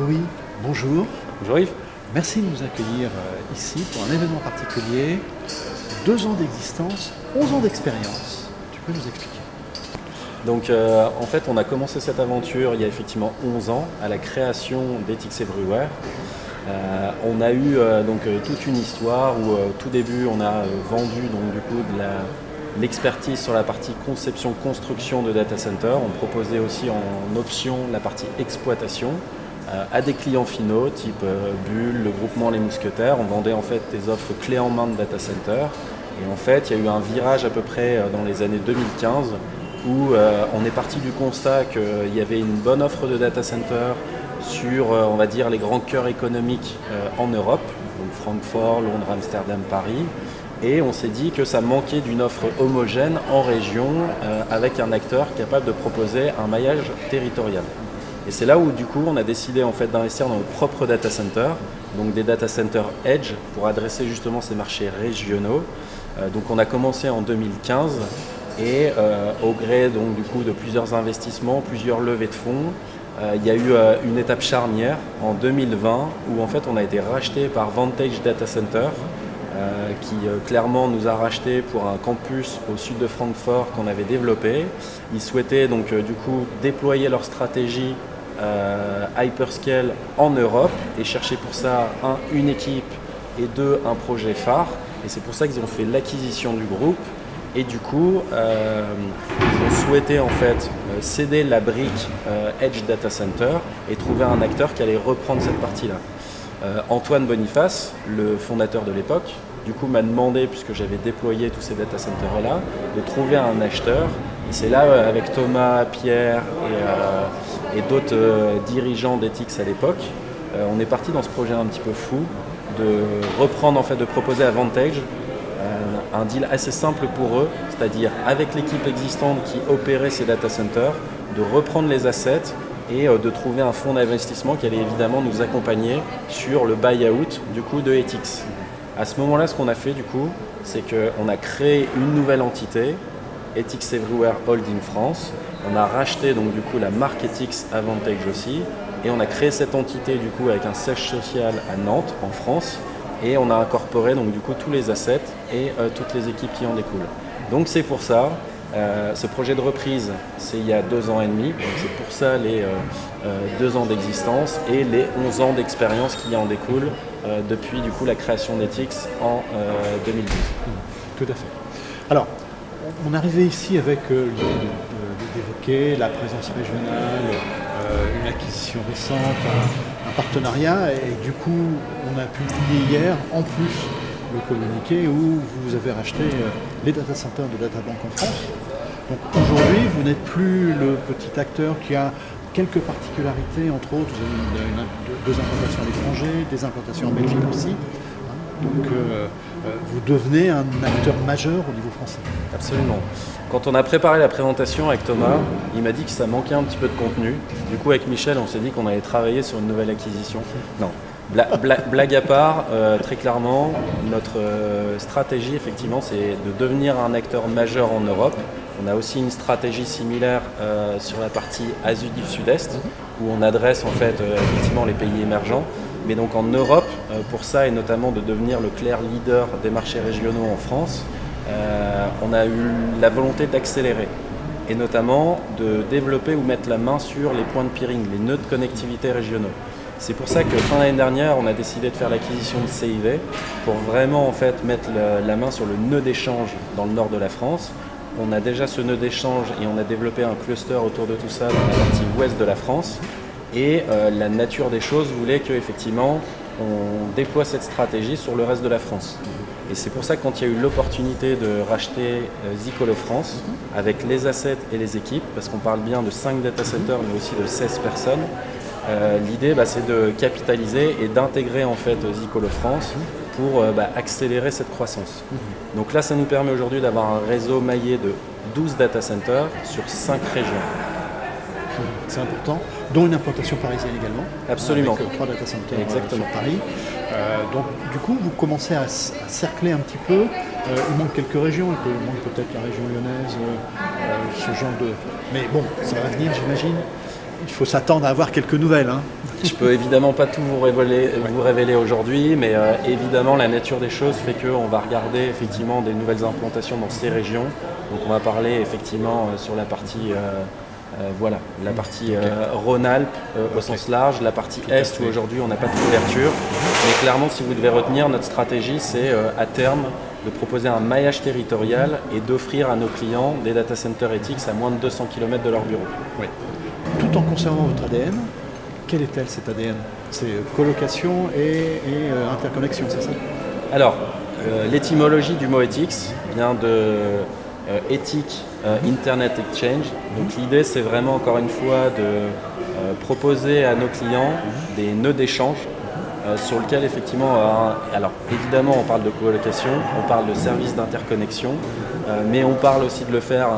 Louis, bonjour. Bonjour Yves. Merci de nous accueillir euh, ici pour un événement particulier. Deux ans d'existence, 11 ans d'expérience. Tu peux nous expliquer Donc euh, en fait on a commencé cette aventure il y a effectivement 11 ans à la création d'Ethics Everywhere. Euh, on a eu donc toute une histoire où tout début on a vendu donc du coup de l'expertise sur la partie conception construction de data center. On proposait aussi en option la partie exploitation. Euh, à des clients finaux, type euh, Bull, le groupement Les Mousquetaires. On vendait en fait des offres clés en main de data center. Et en fait, il y a eu un virage à peu près euh, dans les années 2015 où on est parti du constat qu'il y avait une bonne offre de data center sur, on les grands cœurs économiques en Europe, donc Francfort, Londres, Amsterdam, Paris. Et on s'est dit que ça manquait d'une offre homogène en région avec un acteur capable de proposer un maillage territorial. Et c'est là où du coup on a décidé en fait d'investir dans nos propres data centers, donc des data centers edge pour adresser justement ces marchés régionaux. Euh, donc on a commencé en 2015 et euh, au gré donc du coup de plusieurs investissements, plusieurs levées de fonds, euh, il y a eu une étape charnière en 2020 où en fait on a été racheté par Vantage Data Center. qui clairement nous a racheté pour un campus au sud de Francfort qu'on avait développé. Ils souhaitaient donc du coup déployer leur stratégie euh, hyperscale en Europe et chercher pour ça, un, une équipe et deux, un projet phare. Et c'est pour ça qu'ils ont fait l'acquisition du groupe. Et du coup, euh, ils ont souhaité en fait euh, céder la brique Edge Data Center et trouver un acteur qui allait reprendre cette partie-là. Antoine Boniface, le fondateur de l'époque, du coup m'a demandé, puisque j'avais déployé tous ces data centers-là, de trouver un acheteur. Et c'est là, avec Thomas, Pierre et et d'autres euh, dirigeants d'Ethics à l'époque, euh, on est parti dans ce projet un petit peu fou de reprendre, en fait, de proposer à Vantage euh, un deal assez simple pour eux, c'est-à-dire avec l'équipe existante qui opérait ces data centers, de reprendre les assets et de trouver un fonds d'investissement qui allait évidemment nous accompagner sur le buy-out du coup de Ethics. À ce moment-là, ce qu'on a fait du coup, c'est qu'on a créé une nouvelle entité, Ethics Everywhere Holding France, on a racheté donc du coup la marque Ethics Avantage aussi et on a créé cette entité du coup avec un siège social à Nantes en France et on a incorporé donc du coup tous les assets et euh, toutes les équipes qui en découlent. Donc c'est pour ça, euh, ce projet de reprise c'est il y a deux ans et demi, c'est pour ça les euh, deux ans d'existence et les 11 ans d'expérience qui en découlent depuis du coup la création d'Ethics en 2012. Tout à fait. Alors, on arrivait ici avec d'évoquer la présence régionale, euh, une acquisition récente, un, partenariat, et du coup, on a publié hier, en plus, le communiqué où vous avez racheté euh, les data centers de DataBank en France. Donc aujourd'hui, vous n'êtes plus le petit acteur qui a quelques particularités, entre autres, vous avez deux implantations à l'étranger, des implantations en Belgique aussi. Donc euh, vous devenez un acteur majeur au niveau français. Absolument. Quand on a préparé la présentation avec Thomas, il m'a dit que ça manquait un petit peu de contenu. Du coup, avec Michel, on s'est dit qu'on allait travailler sur une nouvelle acquisition. Non, blague à part, euh, très clairement, notre euh, stratégie, effectivement, c'est de devenir un acteur majeur en Europe. On a aussi une stratégie similaire euh, sur la partie Asie du Sud-Est, où on adresse en fait effectivement les pays émergents. Mais donc en Europe, pour ça, et notamment de devenir le clair leader des marchés régionaux en France, euh, on a eu la volonté d'accélérer et notamment de développer ou mettre la main sur les points de peering, les nœuds de connectivité régionaux. C'est pour ça que fin d'année dernière, on a décidé de faire l'acquisition de CIV pour vraiment en fait mettre la, main sur le nœud d'échange dans le nord de la France. On a déjà ce nœud d'échange et on a développé un cluster autour de tout ça dans la partie ouest de la France. Et euh, la nature des choses voulait qu'effectivement on déploie cette stratégie sur le reste de la France. Et c'est pour ça que quand il y a eu l'opportunité de racheter euh, Zicolo France, avec les assets et les équipes, parce qu'on parle bien de 5 data centers, mais aussi de 16 personnes, euh, l'idée bah, c'est de capitaliser et d'intégrer en fait Zicolo France pour euh, bah, accélérer cette croissance. Donc là, ça nous permet aujourd'hui d'avoir un réseau maillé de 12 data centers sur 5 régions. C'est important, dont une implantation parisienne également. Absolument. Avec trois data centers Exactement. sur Paris. Euh, donc du coup, vous commencez à, cercler un petit peu. Euh, il manque quelques régions, il manque peut-être la région lyonnaise, euh, ce genre de... Mais bon, ça va venir, j'imagine. Il faut s'attendre à avoir quelques nouvelles. Hein. Je peux évidemment pas tout vous révéler, vous révéler aujourd'hui, mais euh, évidemment la nature des choses fait qu'on va regarder effectivement des nouvelles implantations dans ces régions. Donc on va parler effectivement euh, sur la partie voilà, la partie Rhône-Alpes au sens large, la partie Est où aujourd'hui on n'a pas de couverture. Mais clairement, si vous devez retenir, notre stratégie c'est à terme de proposer un maillage territorial et d'offrir à nos clients des data centers éthiques à moins de 200 km de leur bureau. Oui. Tout en conservant votre ADN, quel est-elle cet ADN C'est euh, colocation et, euh, interconnexion, c'est ça? Alors, euh, l'étymologie du mot ethics vient de éthique Internet Exchange. Donc l'idée c'est vraiment encore une fois de proposer à nos clients des nœuds d'échange euh, sur lequel effectivement, euh, alors évidemment on parle de colocation, on parle de services d'interconnexion, euh, mais on parle aussi de le faire,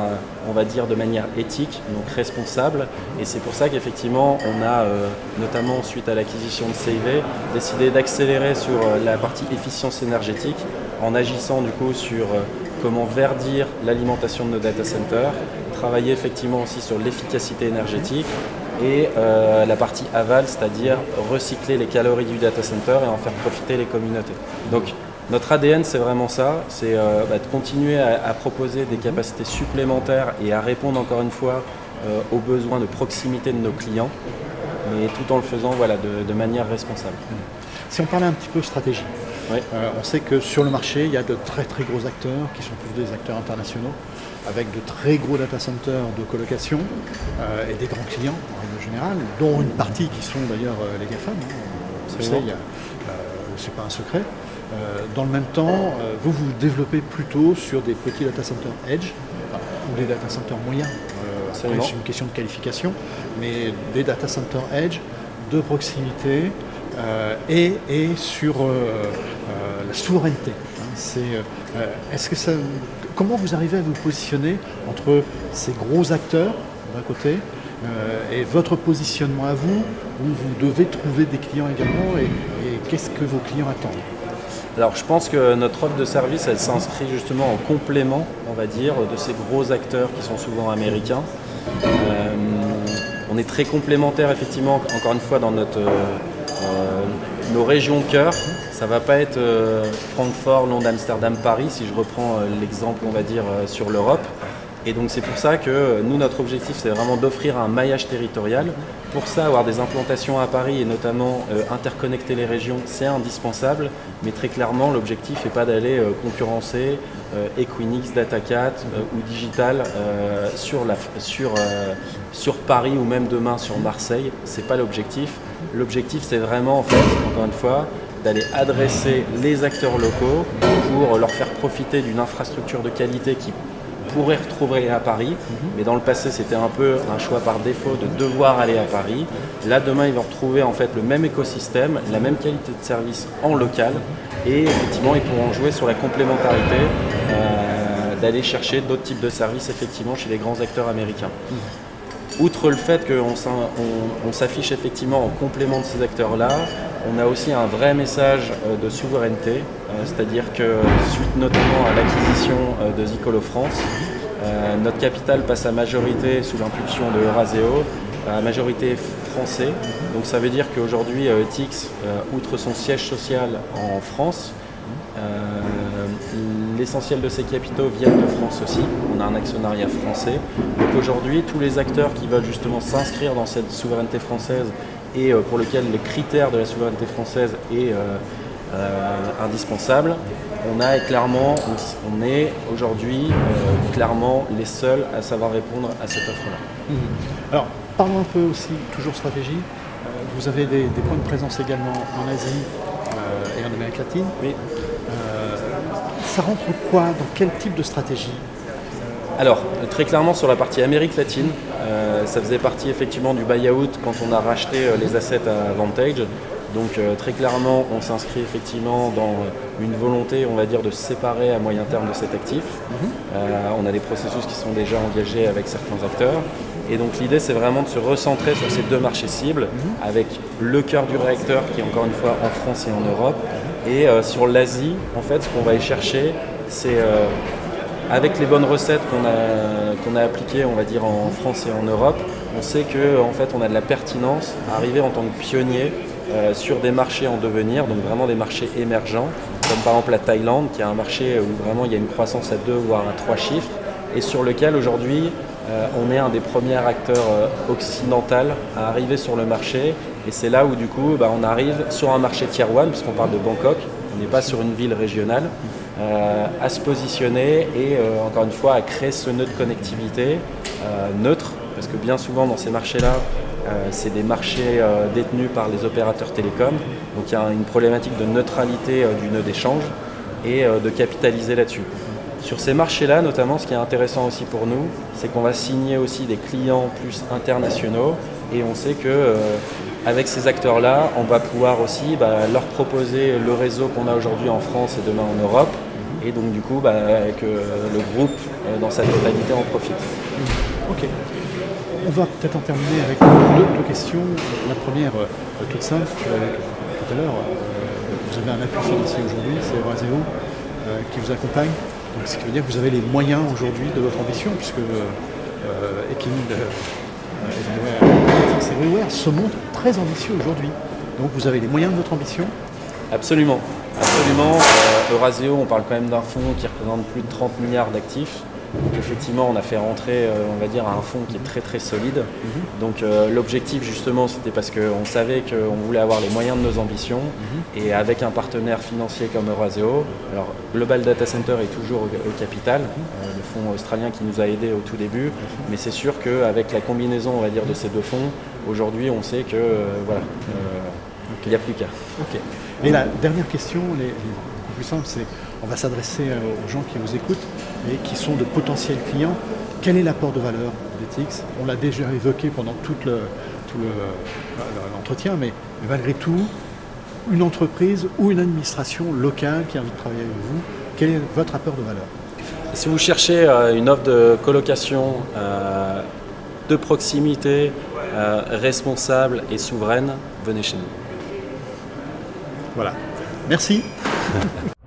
on va dire, de manière éthique, donc responsable. Et c'est pour ça qu'effectivement on a, notamment suite à l'acquisition de CIV, décidé d'accélérer sur la partie efficience énergétique en agissant du coup sur comment verdir l'alimentation de nos data centers, travailler effectivement aussi sur l'efficacité énergétique, et euh, la partie aval, c'est-à-dire recycler les calories du data center et en faire profiter les communautés. Donc notre ADN, c'est vraiment ça, c'est euh, bah, de continuer à, proposer des capacités supplémentaires et à répondre encore une fois euh, aux besoins de proximité de nos clients, mais tout en le faisant voilà, de, manière responsable. Si on parlait un petit peu stratégie, on sait que sur le marché, il y a de très très gros acteurs qui sont tous des acteurs internationaux avec de très gros data centers de colocation euh, et des grands clients en règle générale, dont une partie qui sont d'ailleurs euh, les GAFAM. Hein. Ce c'est pas un secret. Euh, dans le même temps, vous vous développez plutôt sur des petits data centers edge ou des data centers moyens. c'est une question de qualification, mais des data centers edge de proximité et, et, sur la souveraineté. Hein. est-ce que ça, comment vous arrivez à vous positionner entre ces gros acteurs d'un côté euh, et votre positionnement à vous, où vous devez trouver des clients également et, qu'est-ce que vos clients attendent? Alors je pense que notre offre de service, elle s'inscrit justement en complément, on va dire, de ces gros acteurs qui sont souvent américains. Euh, on est très complémentaires effectivement, encore une fois, dans notre, euh, nos régions cœur. Ça va pas être euh, Francfort, Londres, Amsterdam, Paris, si je reprends euh, l'exemple, on va dire, euh, sur l'Europe. Et donc c'est pour ça que nous, notre objectif, c'est vraiment d'offrir un maillage territorial. Pour ça, avoir des implantations à Paris et notamment interconnecter les régions, c'est indispensable. Mais très clairement, l'objectif n'est pas d'aller concurrencer Equinix, DataCat ou Digital sur, sur, Paris ou même demain sur Marseille. C'est pas l'objectif. L'objectif, c'est vraiment, en fait, encore une fois, d'aller adresser les acteurs locaux pour leur faire profiter d'une infrastructure de qualité qui pourrait retrouver à Paris, mhm. mais dans le passé c'était un peu un choix par défaut de devoir aller à Paris. Là demain ils vont retrouver en fait le même écosystème, la même qualité de service en local et effectivement ils pourront jouer sur la complémentarité euh, d'aller chercher d'autres types de services effectivement chez les grands acteurs américains. Mhm outre le fait qu'on s'affiche effectivement en complément de ces acteurs-là, on a aussi un vrai message euh, de souveraineté, euh, c'est-à-dire que suite notamment à l'acquisition euh, de Zicolo France, notre capital passe à majorité sous l'impulsion de Euraseo, à majorité français. Donc ça veut dire qu'aujourd'hui, TIX, outre son siège social en France, l'essentiel de ces capitaux viennent de France aussi. On a un actionnariat français. Donc aujourd'hui, tous les acteurs qui veulent justement s'inscrire dans cette souveraineté française et euh, pour lequel le critère de la souveraineté française est euh, euh, indispensable, on a clairement, on est aujourd'hui clairement les seuls à savoir répondre à cette offre-là. Mmh. Alors, parlons un peu aussi, toujours stratégie. vous avez des, points de présence également en Asie et en Amérique latine. Oui ça rentre quoi Dans quel type de stratégie alors, très clairement sur la partie Amérique latine, euh, ça faisait partie effectivement du buy-out quand on a racheté euh, les assets à Vantage. Donc euh, très clairement, on s'inscrit effectivement dans une volonté, on va dire, de se séparer à moyen terme de cet actif. Mhm. on a des processus qui sont déjà engagés avec certains acteurs. Et donc l'idée, c'est vraiment de se recentrer sur ces deux marchés cibles, mhm. avec le cœur du réacteur qui est encore une fois en France et en Europe, et euh, sur l'Asie, en fait, ce qu'on va y chercher, c'est euh, avec les bonnes recettes qu'on a, qu'on a appliquées, on va dire, en France et en Europe, on sait qu'en en fait, on a de la pertinence à arriver en tant que pionnier euh, sur des marchés en devenir, donc vraiment des marchés émergents, comme par exemple la Thaïlande, qui est un marché où vraiment il y a une croissance à deux voire à trois chiffres, et sur lequel aujourd'hui on est un des premiers acteurs euh, occidentaux à arriver sur le marché. Et c'est là où du coup bah, on arrive sur un marché tier 1, puisqu'on parle de Bangkok, on n'est pas sur une ville régionale, à se positionner et encore une fois à créer ce nœud de connectivité neutre, parce que bien souvent dans ces marchés-là, euh, c'est des marchés euh, détenus par les opérateurs télécoms. Donc il y a une problématique de neutralité euh, du nœud d'échange et de capitaliser là-dessus. Sur ces marchés-là, notamment, ce qui est intéressant aussi pour nous, c'est qu'on va signer aussi des clients plus internationaux et on sait que avec ces acteurs-là, on va pouvoir aussi bah, leur proposer le réseau qu'on a aujourd'hui en France et demain en Europe, et donc du coup bah, que le groupe dans sa totalité en profite. Ok. On va peut-être en terminer avec deux, questions. La première, euh, toute simple, tout à l'heure, euh, vous avez un appui financier aujourd'hui, c'est Euraseo euh, qui vous accompagne. Donc, ce qui veut dire que vous avez les moyens aujourd'hui de votre ambition, puisque euh, et se montre très ambitieux aujourd'hui. Donc vous avez les moyens de votre ambition Absolument. Absolument. Euraseo, on parle quand même d'un fonds qui représente plus de 30 milliards d'actifs. Donc effectivement, on a fait rentrer, euh, on va dire, un fonds qui est très très solide. Mhm. Donc euh, l'objectif justement, c'était parce qu'on savait qu'on voulait avoir les moyens de nos ambitions mhm. et avec un partenaire financier comme Euraseo. Alors Global Data Center est toujours au, capital, mhm. euh, le fonds australien qui nous a aidés au tout début, mais c'est sûr qu'avec la combinaison, on va dire, de ces deux fonds, aujourd'hui, on sait que voilà, il n'y a plus qu'à. Ok. Et la dernière question, les plus simple, c'est on va s'adresser aux gens qui vous écoutent et qui sont de potentiels clients. Quel est l'apport de valeur d'Etix On l'a déjà évoqué pendant tout l'entretien, mais malgré tout, une entreprise ou une administration locale qui a envie de travailler avec vous, quel est votre apport de valeur? Si vous cherchez euh, une offre de colocation euh, de proximité, euh, responsable et souveraine, venez chez nous. Voilà. Merci.